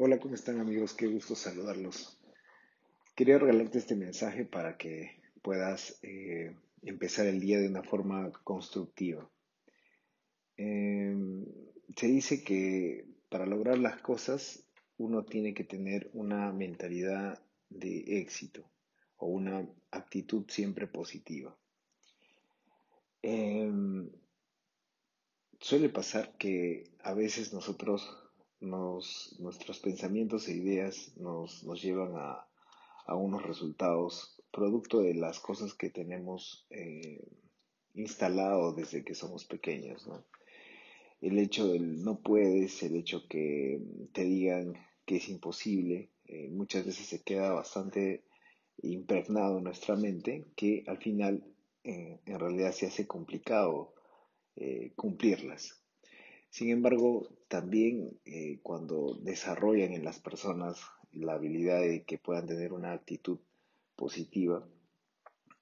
Hola, ¿cómo están amigos? Qué gusto saludarlos. Quería regalarte este mensaje para que puedas eh, empezar el día de una forma constructiva. Em, se dice que para lograr las cosas uno tiene que tener una mentalidad de éxito o una actitud siempre positiva. Em, suele pasar que a veces nosotros nuestros pensamientos e ideas nos, llevan a, unos resultados producto de las cosas que tenemos eh, instalado desde que somos pequeños. El hecho del no puedes, el hecho que te digan que es imposible, eh, muchas veces se queda bastante impregnado en nuestra mente que al final eh, en realidad se hace complicado cumplirlas. Sin embargo, también eh, cuando desarrollan en las personas la habilidad de que puedan tener una actitud positiva,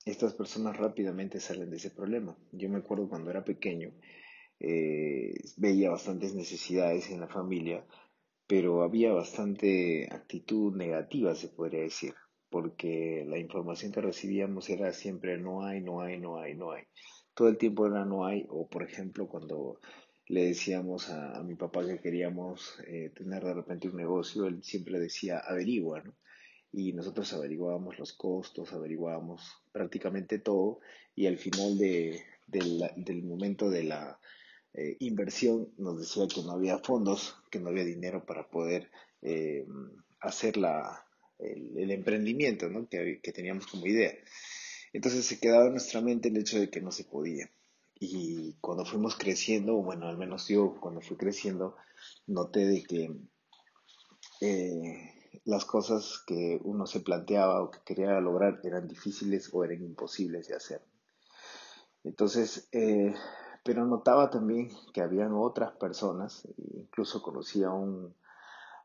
estas personas rápidamente salen de ese problema. Yo me acuerdo cuando era pequeño, eh, veía bastantes necesidades en la familia, pero había bastante actitud negativa, se podría decir, porque la información que recibíamos era siempre no hay, no hay, no hay, no hay. Todo el tiempo era no hay, o por ejemplo cuando le decíamos a, mi papá que queríamos eh, tener de repente un negocio, él siempre decía averigua, ¿no? Y nosotros averiguábamos los costos, averiguábamos prácticamente todo y al final de, del momento de la eh, inversión nos decía que no había fondos, que no había dinero para poder eh, hacer la, el, emprendimiento ¿no? que, que teníamos como idea. Entonces se quedaba en nuestra mente el hecho de que no se podía. Y cuando fuimos creciendo, bueno, al menos yo cuando fui creciendo, noté de que eh, las cosas que uno se planteaba o que quería lograr eran difíciles o eran imposibles de hacer. Entonces, eh, pero notaba también que habían otras personas, incluso conocí a, un,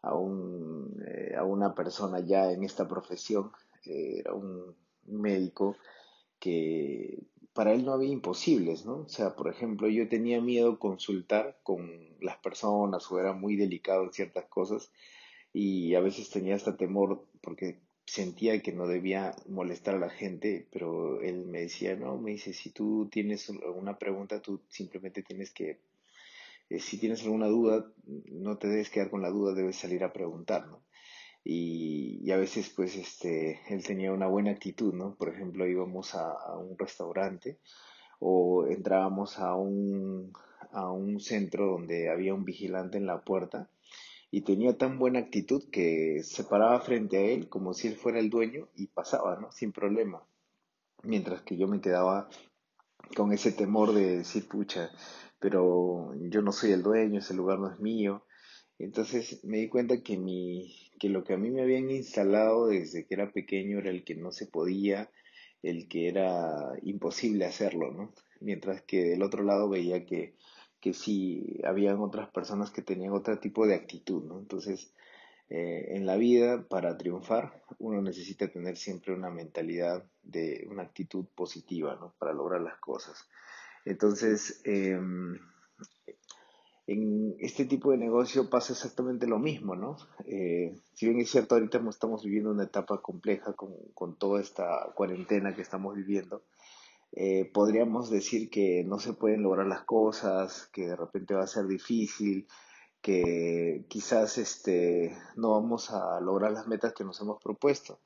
a, un, eh, a una persona ya en esta profesión, era un médico que para él no había imposibles, ¿no? O sea, por ejemplo, yo tenía miedo consultar con las personas o era muy delicado en ciertas cosas y a veces tenía hasta temor porque sentía que no debía molestar a la gente, pero él me decía, no, me dice, si tú tienes alguna pregunta, tú simplemente tienes que, eh, si tienes alguna duda, no te debes quedar con la duda, debes salir a preguntar, ¿no? Y, a veces pues este, él tenía una buena actitud, ¿no? Por ejemplo, íbamos a, un restaurante o entrábamos a un, a un centro donde había un vigilante en la puerta y tenía tan buena actitud que se paraba frente a él como si él fuera el dueño y pasaba, ¿no? Sin problema. Mientras que yo me quedaba con ese temor de decir, pucha, pero yo no soy el dueño, ese lugar no es mío. Entonces me di cuenta que, mi, que lo que a mí me habían instalado desde que era pequeño era el que no se podía, el que era imposible hacerlo, ¿no? Mientras que del otro lado veía que, que sí habían otras personas que tenían otro tipo de actitud, ¿no? Entonces, eh, en la vida, para triunfar, uno necesita tener siempre una mentalidad de una actitud positiva, ¿no? Para lograr las cosas. Entonces, em, en este tipo de negocio pasa exactamente lo mismo, ¿no? Eh, si bien es cierto, ahorita estamos viviendo una etapa compleja con, con toda esta cuarentena que estamos viviendo, eh, podríamos decir que no se pueden lograr las cosas, que de repente va a ser difícil, que quizás este, no vamos a lograr las metas que nos hemos propuesto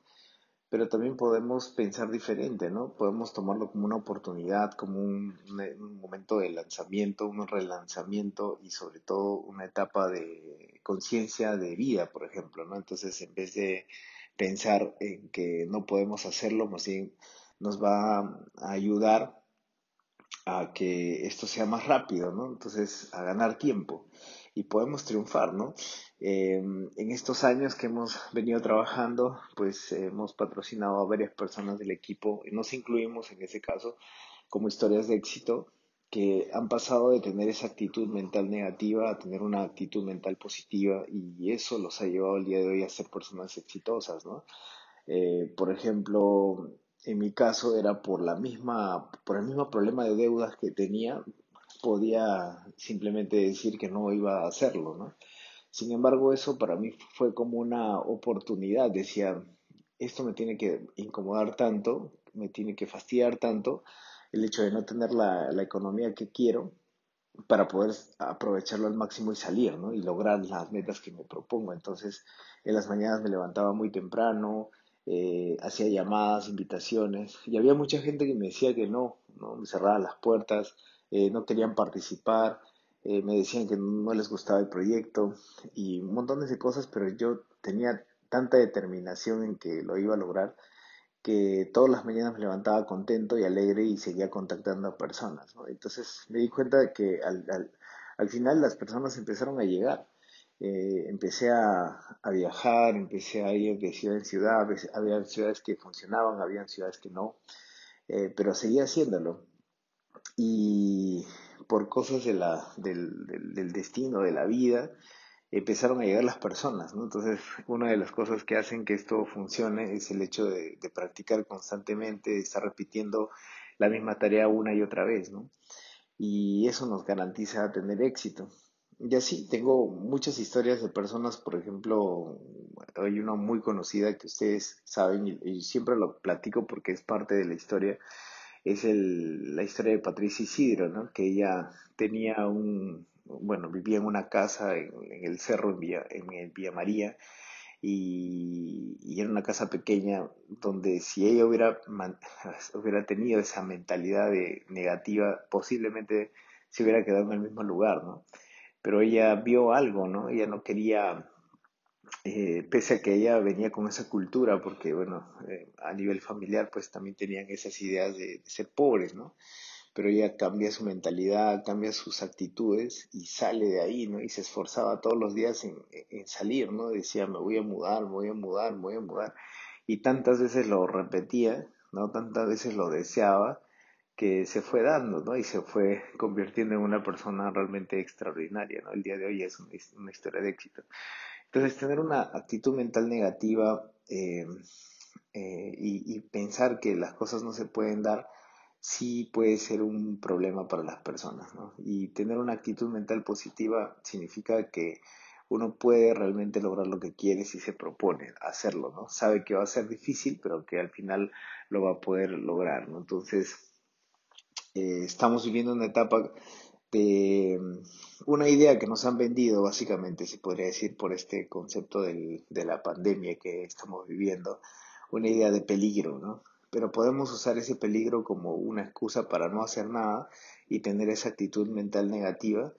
pero también podemos pensar diferente, ¿no? Podemos tomarlo como una oportunidad, como un, momento de lanzamiento, un relanzamiento y sobre todo una etapa de conciencia de vida, por ejemplo, ¿no? Entonces, en vez de pensar en que no podemos hacerlo, más bien nos va a ayudar a que esto sea más rápido, ¿no? Entonces, a ganar tiempo y podemos triunfar, ¿no? Eh, en estos años que hemos venido trabajando, pues hemos patrocinado a varias personas del equipo y nos incluimos en ese caso como historias de éxito que han pasado de tener esa actitud mental negativa a tener una actitud mental positiva y eso los ha llevado el día de hoy a ser personas exitosas, ¿no? Eh, por ejemplo, en mi caso era por la misma, por el mismo problema de deudas que tenía, podía simplemente decir que no iba a hacerlo, ¿no? Sin embargo, eso para mí fue como una oportunidad. Decía, esto me tiene que incomodar tanto, me tiene que fastidiar tanto el hecho de no tener la, la economía que quiero para poder aprovecharlo al máximo y salir, ¿no? Y lograr las metas que me propongo. Entonces, en las mañanas me levantaba muy temprano, eh, hacía llamadas, invitaciones, y había mucha gente que me decía que no, ¿no? Me cerraban las puertas, eh, no querían participar, eh, me decían que no les gustaba el proyecto y montón de cosas, pero yo tenía tanta determinación en que lo iba a lograr que todas las mañanas me levantaba contento y alegre y seguía contactando a personas. Entonces me di cuenta de que al, al, al, final las personas empezaron a llegar. Eh, empecé a, a, viajar, empecé a ir de ciudad en ciudad, había ciudades que funcionaban, había ciudades que no, pero seguía haciéndolo. Y por cosas de la, del, del, del destino, de la vida, empezaron a llegar las personas, ¿no? Entonces, una de las cosas que hacen que esto funcione es el hecho de, practicar constantemente, de estar repitiendo la misma tarea una y otra vez, ¿no? Y eso nos garantiza tener éxito. Y así, tengo muchas historias de personas, por ejemplo, hay una muy conocida que ustedes saben y, y siempre lo platico porque es parte de la historia, es el, la historia de Patricia Isidro, ¿no? Que ella tenía un, bueno, vivía en una casa en, el cerro en Villa, en, Villa María y, y, era una casa pequeña donde si ella hubiera, hubiera tenido esa mentalidad de negativa, posiblemente se hubiera quedado en el mismo lugar, ¿no? Pero ella vio algo, ¿no? Ella no quería, eh, pese a que ella venía con esa cultura, porque, bueno, eh, a nivel familiar, pues también tenían esas ideas de, ser pobres, ¿no? pero ella cambia su mentalidad, cambia sus actitudes y sale de ahí, ¿no? Y se esforzaba todos los días en, salir, ¿no? Decía, me voy a mudar, me voy a mudar, me voy a mudar. Y tantas veces lo repetía, ¿no? Tantas veces lo deseaba que se fue dando, ¿no? Y se fue convirtiendo en una persona realmente extraordinaria, ¿no? El día de hoy es una, historia de éxito. Entonces, tener una actitud mental negativa eh, eh, y, pensar que las cosas no se pueden dar, sí puede ser un problema para las personas, ¿no? Y tener una actitud mental positiva significa que uno puede realmente lograr lo que quiere si se propone hacerlo, ¿no? Sabe que va a ser difícil, pero que al final lo va a poder lograr, ¿no? Entonces, eh, estamos viviendo una etapa de mm, una idea que nos han vendido, básicamente, se podría decir, por este concepto del, de la pandemia que estamos viviendo, una idea de peligro, ¿no? pero podemos usar ese peligro como una excusa para no hacer nada y tener esa actitud mental negativa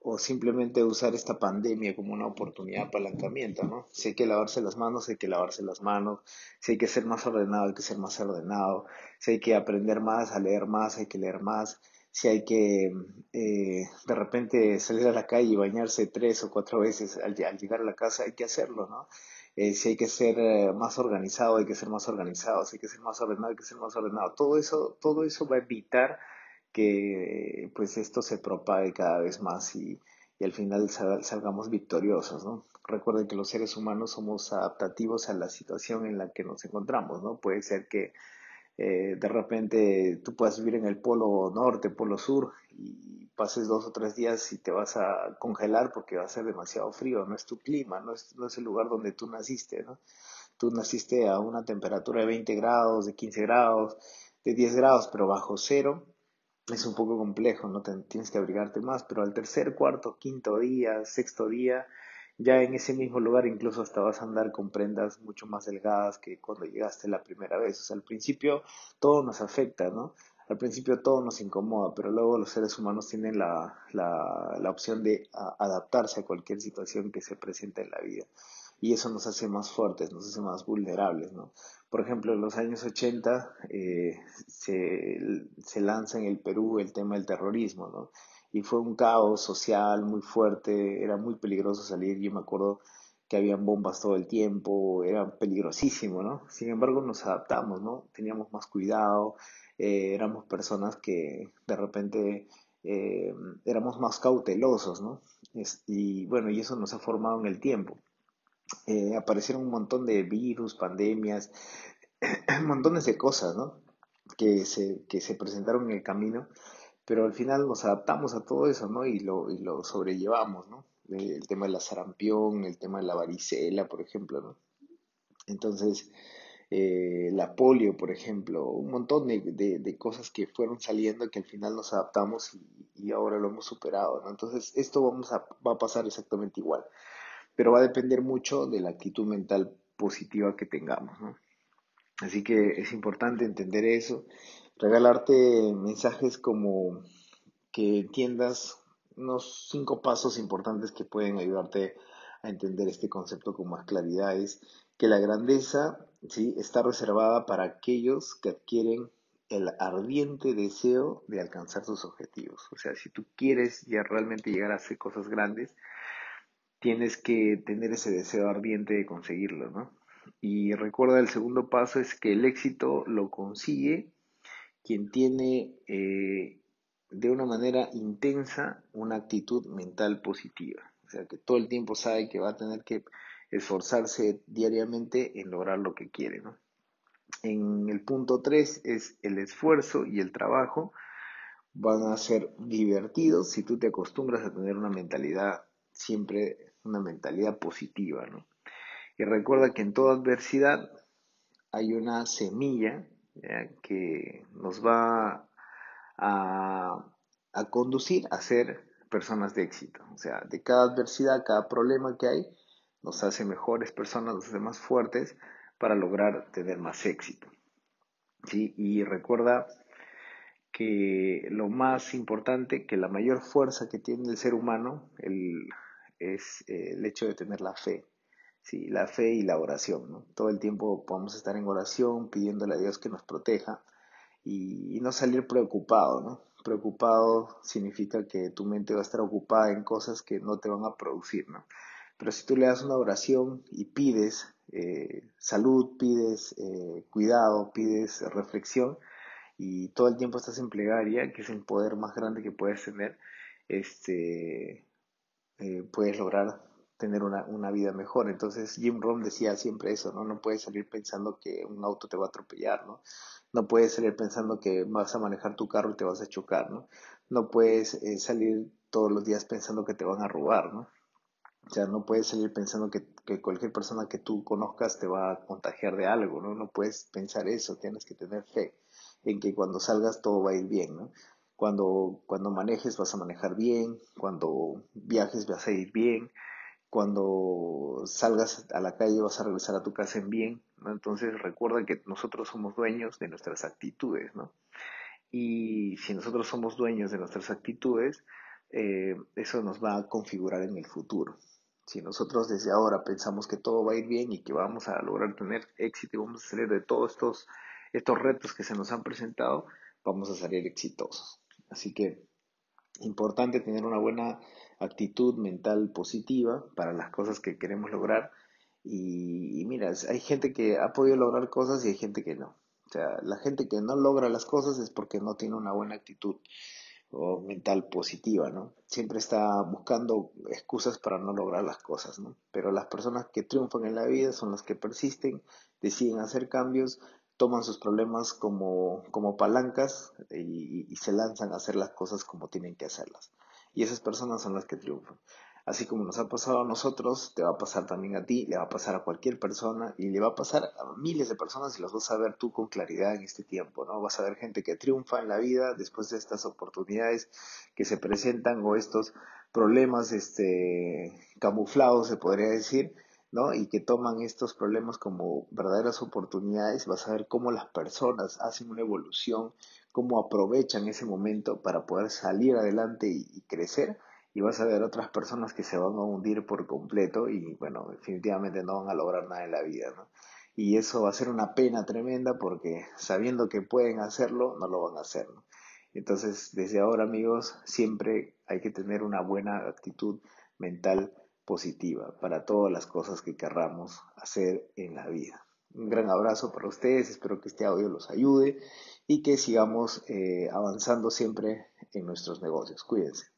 o simplemente usar esta pandemia como una oportunidad de apalancamiento, ¿no? Si hay que lavarse las manos, hay que lavarse las manos, si hay que ser más ordenado, hay que ser más ordenado, si hay que aprender más, a leer más, hay que leer más, si hay que eh, de repente salir a la calle y bañarse tres o cuatro veces al, llegar a la casa, hay que hacerlo, ¿no? Eh, si hay que ser eh, más organizado, hay que ser más organizado, si hay que ser más ordenado, hay que ser más ordenado. Todo eso, todo eso va a evitar que pues esto se propague cada vez más y al final salgamos victoriosos, ¿no? Recuerden que los seres humanos somos adaptativos a la situación en la que nos encontramos, ¿no? Puede ser que eh, de repente tú puedas vivir en el polo norte, polo sur y pases dos o tres días y te vas a congelar porque va a ser demasiado frío, no es tu clima, no es, no es el lugar donde tú naciste, ¿no? Tú naciste a una temperatura de 20 grados, de 15 grados, de 10 grados, pero bajo cero es un poco complejo, ¿no? tienes que abrigarte más, pero al tercer, cuarto, quinto día, sexto día, ya en ese mismo lugar incluso hasta vas a andar con prendas mucho más delgadas que cuando llegaste la primera vez. O sea, al principio todo nos afecta, ¿no? Al principio todo nos incomoda, pero luego los seres humanos tienen la, la, la opción de adaptarse a cualquier situación que se presente en la vida. Y eso nos hace más fuertes, nos hace más vulnerables, ¿no? Por ejemplo, en los años 80 eh, se, se lanza en el Perú el tema del terrorismo, ¿no? Y fue un caos social muy fuerte, era muy peligroso salir, yo me acuerdo que habían bombas todo el tiempo, era peligrosísimo, ¿no? Sin embargo nos adaptamos, ¿no? Teníamos más cuidado, eh, éramos personas que de repente eh, éramos más cautelosos, ¿no? y bueno, y eso nos ha formado en el tiempo. Eh, aparecieron un montón de virus, pandemias, montones de cosas, ¿no? Que se, que se presentaron en el camino pero al final nos adaptamos a todo eso, ¿no? Y lo, y lo sobrellevamos, ¿no? el tema de la sarampión, el tema de la varicela, por ejemplo, ¿no? Entonces, eh, la polio, por ejemplo, un montón de, cosas que fueron saliendo que al final nos adaptamos y, ahora lo hemos superado, ¿no? Entonces, esto vamos a, va a pasar exactamente igual, pero va a depender mucho de la actitud mental positiva que tengamos, ¿no? Así que es importante entender eso, regalarte mensajes como que entiendas unos cinco pasos importantes que pueden ayudarte a entender este concepto con más claridad es que la grandeza ¿sí? está reservada para aquellos que adquieren el ardiente deseo de alcanzar sus objetivos. O sea, si tú quieres ya realmente llegar a hacer cosas grandes, tienes que tener ese deseo ardiente de conseguirlo, ¿no? Y recuerda, el segundo paso es que el éxito lo consigue quien tiene eh, de una manera intensa una actitud mental positiva. O sea, que todo el tiempo sabe que va a tener que esforzarse diariamente en lograr lo que quiere. ¿no? En el punto 3 es el esfuerzo y el trabajo van a ser divertidos si tú te acostumbras a tener una mentalidad, siempre una mentalidad positiva. ¿no? Y recuerda que en toda adversidad hay una semilla que nos va a, a conducir a ser personas de éxito. O sea, de cada adversidad, cada problema que hay, nos hace mejores personas, nos hace más fuertes para lograr tener más éxito. ¿Sí? Y recuerda que lo más importante, que la mayor fuerza que tiene el ser humano es eh, el hecho de tener la fe. ¿Sí? La fe y la oración. ¿no? Todo el tiempo podemos estar en oración pidiéndole a Dios que nos proteja y, no salir preocupado. ¿no? Preocupado significa que tu mente va a estar ocupada en cosas que no te van a producir. ¿no? Pero si tú le das una oración y pides eh, salud, pides eh, cuidado, pides reflexión y todo el tiempo estás en plegaria, que es el poder más grande que puedes tener, este, eh, puedes lograr tener una, una, vida mejor. Entonces Jim Rohn decía siempre eso, ¿no? No puedes salir pensando que un auto te va a atropellar, ¿no? No puedes salir pensando que vas a manejar tu carro y te vas a chocar, ¿no? No puedes salir todos los días pensando que te van a robar, ¿no? O sea, no puedes salir pensando que, cualquier persona que tú conozcas te va a contagiar de algo, ¿no? No puedes pensar eso, tienes que tener fe en que cuando salgas todo va a ir bien, ¿no? Cuando, cuando manejes vas a manejar bien, cuando viajes vas a ir bien, cuando salgas a la calle vas a regresar a tu casa en bien. Entonces recuerda que nosotros somos dueños de nuestras actitudes, ¿no? Y si nosotros somos dueños de nuestras actitudes, eh, eso nos va a configurar en el futuro. Si nosotros desde ahora pensamos que todo va a ir bien y que vamos a lograr tener éxito y vamos a salir de todos estos, estos retos que se nos han presentado, vamos a salir exitosos. Así que importante tener una buena actitud mental positiva para las cosas que queremos lograr. Y, mira, hay gente que ha podido lograr cosas y hay gente que no. O sea, la gente que no logra las cosas es porque no tiene una buena actitud o mental positiva, ¿no? Siempre está buscando excusas para no lograr las cosas, ¿no? Pero las personas que triunfan en la vida son las que persisten, deciden hacer cambios, toman sus problemas como, como palancas y se lanzan a hacer las cosas como tienen que hacerlas. Y esas personas son las que triunfan. Así como nos ha pasado a nosotros, te va a pasar también a ti, le va a pasar a cualquier persona y le va a pasar a miles de personas y las vas a ver tú con claridad en este tiempo, ¿no? Vas a ver gente que triunfa en la vida después de estas oportunidades que se presentan o estos problemas este, camuflados, se podría decir, Y que toman estos problemas como verdaderas oportunidades, vas a ver cómo las personas hacen una evolución, cómo aprovechan ese momento para poder salir adelante y crecer y vas a ver otras personas que se van a hundir por completo y bueno, definitivamente no van a lograr nada en la vida. Y eso va a ser una pena tremenda porque sabiendo que pueden hacerlo, no lo van a hacer. Entonces, desde ahora, amigos, siempre hay que tener una buena actitud mental positiva para todas las cosas que querramos hacer en la vida. Un gran abrazo para ustedes, espero que este audio los ayude y que sigamos eh, avanzando siempre en nuestros negocios. Cuídense.